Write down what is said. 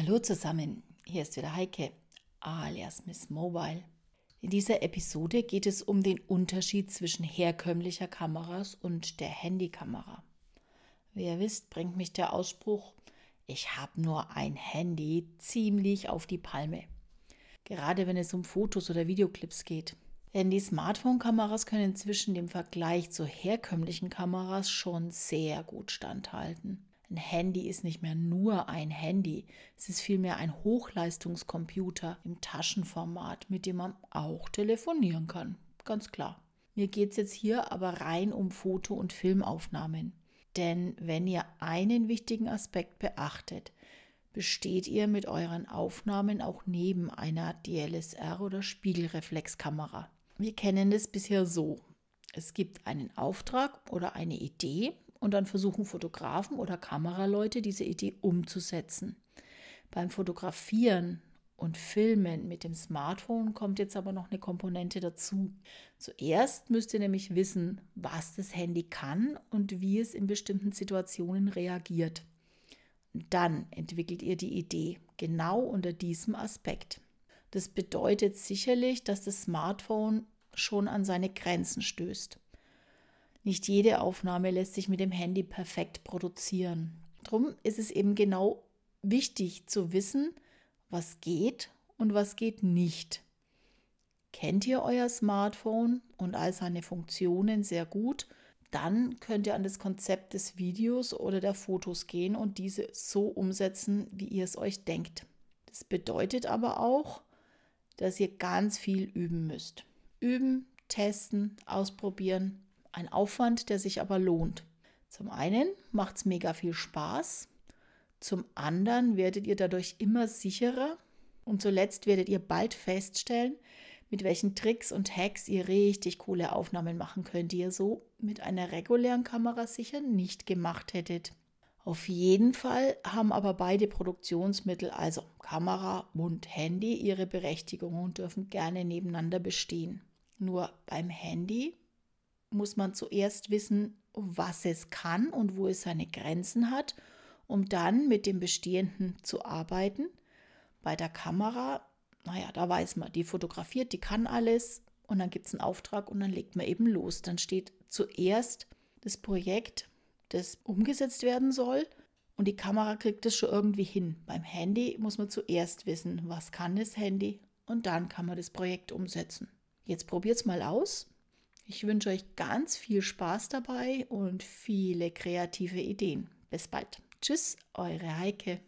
Hallo zusammen, hier ist wieder Heike, alias Miss Mobile. In dieser Episode geht es um den Unterschied zwischen herkömmlicher Kameras und der Handykamera. Wie ihr wisst, bringt mich der Ausspruch, ich habe nur ein Handy ziemlich auf die Palme. Gerade wenn es um Fotos oder Videoclips geht. Denn die Smartphone-Kameras können inzwischen dem Vergleich zu herkömmlichen Kameras schon sehr gut standhalten. Ein Handy ist nicht mehr nur ein Handy, es ist vielmehr ein Hochleistungskomputer im Taschenformat, mit dem man auch telefonieren kann. Ganz klar. Mir geht es jetzt hier aber rein um Foto- und Filmaufnahmen. Denn wenn ihr einen wichtigen Aspekt beachtet, besteht ihr mit euren Aufnahmen auch neben einer DLSR oder Spiegelreflexkamera. Wir kennen das bisher so. Es gibt einen Auftrag oder eine Idee und dann versuchen Fotografen oder Kameraleute diese Idee umzusetzen. Beim Fotografieren und Filmen mit dem Smartphone kommt jetzt aber noch eine Komponente dazu. Zuerst müsst ihr nämlich wissen, was das Handy kann und wie es in bestimmten Situationen reagiert. Und dann entwickelt ihr die Idee genau unter diesem Aspekt. Das bedeutet sicherlich, dass das Smartphone schon an seine Grenzen stößt. Nicht jede Aufnahme lässt sich mit dem Handy perfekt produzieren. Darum ist es eben genau wichtig zu wissen, was geht und was geht nicht. Kennt ihr euer Smartphone und all seine Funktionen sehr gut, dann könnt ihr an das Konzept des Videos oder der Fotos gehen und diese so umsetzen, wie ihr es euch denkt. Das bedeutet aber auch, dass ihr ganz viel üben müsst. Üben, testen, ausprobieren, ein Aufwand, der sich aber lohnt. Zum einen macht es mega viel Spaß, zum anderen werdet ihr dadurch immer sicherer und zuletzt werdet ihr bald feststellen, mit welchen Tricks und Hacks ihr richtig coole Aufnahmen machen könnt, die ihr so mit einer regulären Kamera sicher nicht gemacht hättet. Auf jeden Fall haben aber beide Produktionsmittel, also Kamera und Handy, ihre Berechtigung und dürfen gerne nebeneinander bestehen. Nur beim Handy muss man zuerst wissen, was es kann und wo es seine Grenzen hat, um dann mit dem Bestehenden zu arbeiten. Bei der Kamera, naja, da weiß man, die fotografiert, die kann alles und dann gibt es einen Auftrag und dann legt man eben los. Dann steht zuerst das Projekt, das umgesetzt werden soll und die Kamera kriegt es schon irgendwie hin. Beim Handy muss man zuerst wissen, was kann das Handy und dann kann man das Projekt umsetzen. Jetzt probiert es mal aus ich wünsche euch ganz viel Spaß dabei und viele kreative Ideen. Bis bald. Tschüss, eure Heike.